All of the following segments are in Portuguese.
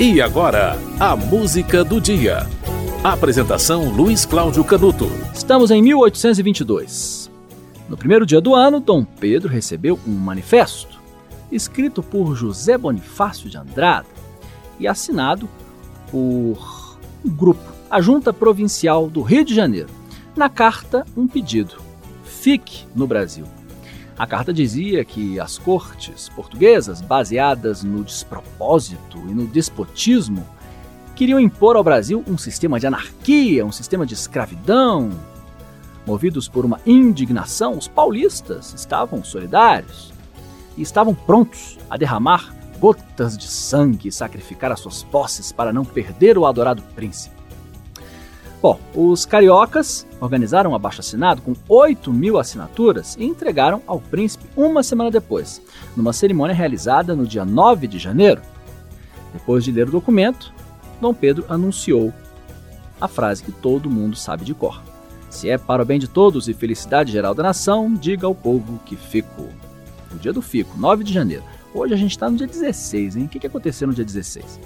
E agora, a música do dia. Apresentação Luiz Cláudio Canuto. Estamos em 1822. No primeiro dia do ano, Dom Pedro recebeu um manifesto, escrito por José Bonifácio de Andrada e assinado por um grupo, a Junta Provincial do Rio de Janeiro. Na carta, um pedido: fique no Brasil. A carta dizia que as cortes portuguesas, baseadas no despropósito e no despotismo, queriam impor ao Brasil um sistema de anarquia, um sistema de escravidão. Movidos por uma indignação, os paulistas estavam solidários e estavam prontos a derramar gotas de sangue e sacrificar as suas posses para não perder o adorado príncipe. Bom, os cariocas organizaram um abaixo-assinado com 8 mil assinaturas e entregaram ao príncipe uma semana depois, numa cerimônia realizada no dia 9 de janeiro. Depois de ler o documento, Dom Pedro anunciou a frase que todo mundo sabe de cor: Se é para o bem de todos e felicidade geral da nação, diga ao povo que fico. O dia do fico, 9 de janeiro. Hoje a gente está no dia 16, hein? O que aconteceu no dia 16?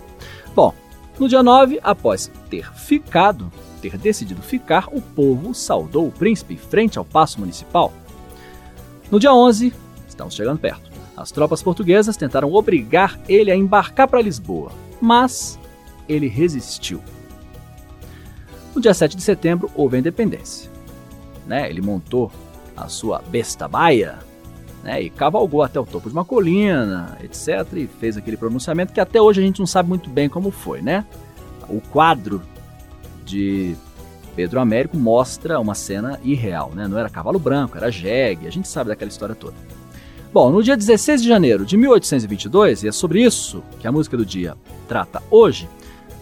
Bom, no dia 9, após ter ficado, ter decidido ficar, o povo saudou o príncipe frente ao paço municipal. No dia 11, estamos chegando perto, as tropas portuguesas tentaram obrigar ele a embarcar para Lisboa, mas ele resistiu. No dia 7 de setembro, houve a independência. Né? Ele montou a sua besta baia né? e cavalgou até o topo de uma colina, etc. E fez aquele pronunciamento que até hoje a gente não sabe muito bem como foi. Né? O quadro de Pedro Américo mostra uma cena irreal, né? Não era cavalo branco, era jegue, a gente sabe daquela história toda. Bom, no dia 16 de janeiro de 1822, e é sobre isso que a música do dia trata hoje,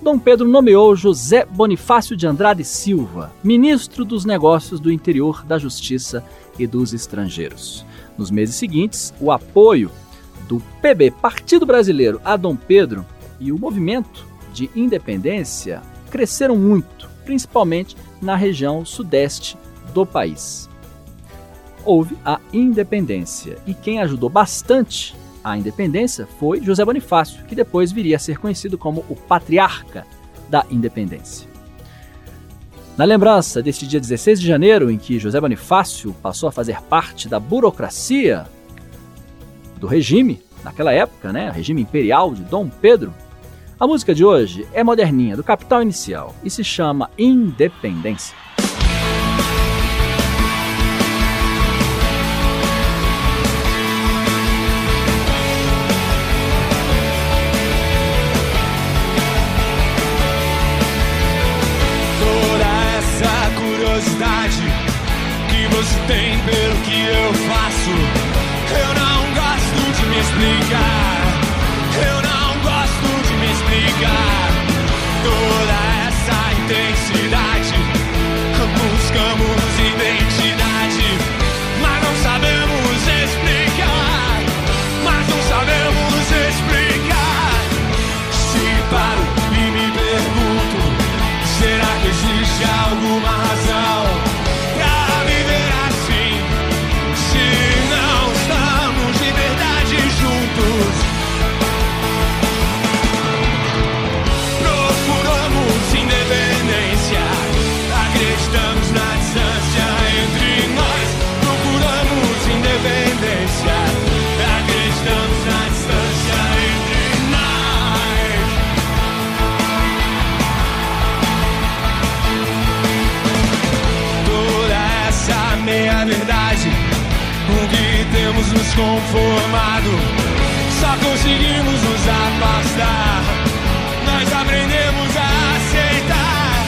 Dom Pedro nomeou José Bonifácio de Andrade Silva, ministro dos Negócios do Interior, da Justiça e dos Estrangeiros. Nos meses seguintes, o apoio do PB, Partido Brasileiro, a Dom Pedro e o movimento de independência cresceram muito, principalmente na região sudeste do país. Houve a independência e quem ajudou bastante a independência foi José Bonifácio, que depois viria a ser conhecido como o patriarca da independência. Na lembrança deste dia 16 de janeiro, em que José Bonifácio passou a fazer parte da burocracia do regime, naquela época, né, regime imperial de Dom Pedro, a música de hoje é moderninha, do Capital Inicial, e se chama Independência. Tem pelo que eu faço, eu não gosto de me explicar. Meia verdade com que temos nos conformado, só conseguimos nos afastar. Nós aprendemos a aceitar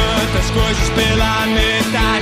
tantas coisas pela metade,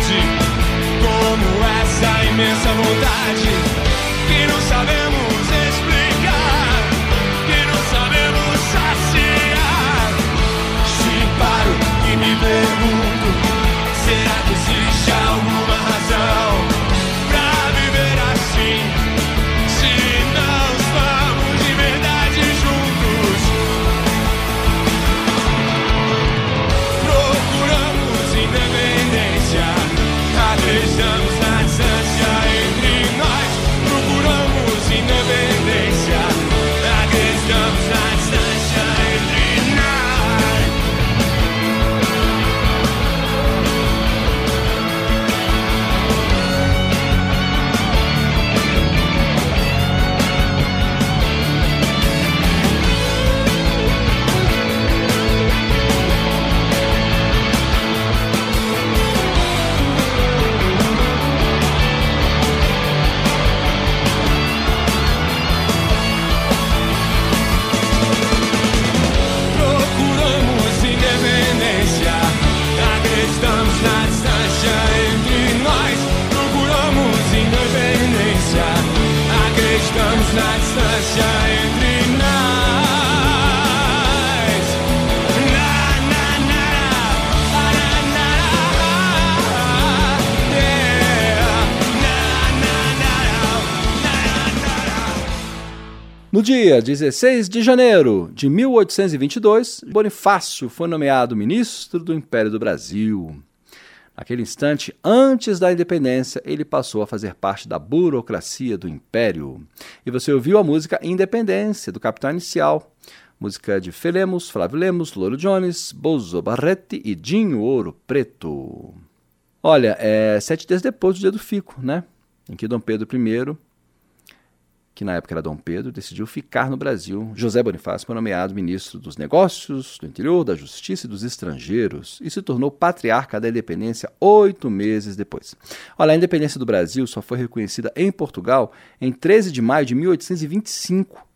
No dia 16 de janeiro de 1822, Bonifácio foi nomeado ministro do Império do Brasil. Naquele instante, antes da independência, ele passou a fazer parte da burocracia do Império. E você ouviu a música Independência, do Capitão Inicial. Música de Felemos, Flávio Lemos, Louro Jones, Bozo Barretti e Dinho Ouro Preto. Olha, é sete dias depois do dia do Fico, né? Em que Dom Pedro I que na época era Dom Pedro, decidiu ficar no Brasil. José Bonifácio foi nomeado ministro dos Negócios, do Interior, da Justiça e dos Estrangeiros e se tornou patriarca da independência oito meses depois. Olha, a independência do Brasil só foi reconhecida em Portugal em 13 de maio de 1825,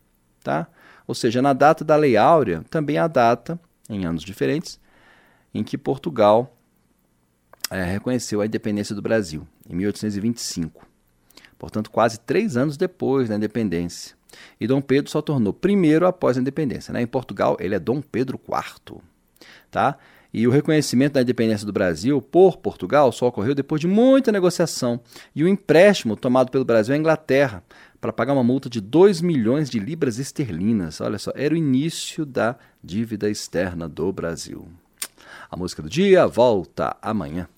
tá? Ou seja, na data da Lei Áurea, também a data, em anos diferentes, em que Portugal é, reconheceu a independência do Brasil, em 1825 portanto, quase três anos depois da independência. E Dom Pedro só tornou primeiro após a independência. Né? Em Portugal, ele é Dom Pedro IV. Tá? E o reconhecimento da independência do Brasil por Portugal só ocorreu depois de muita negociação e o empréstimo tomado pelo Brasil à Inglaterra para pagar uma multa de 2 milhões de libras esterlinas. Olha só, era o início da dívida externa do Brasil. A música do dia volta amanhã.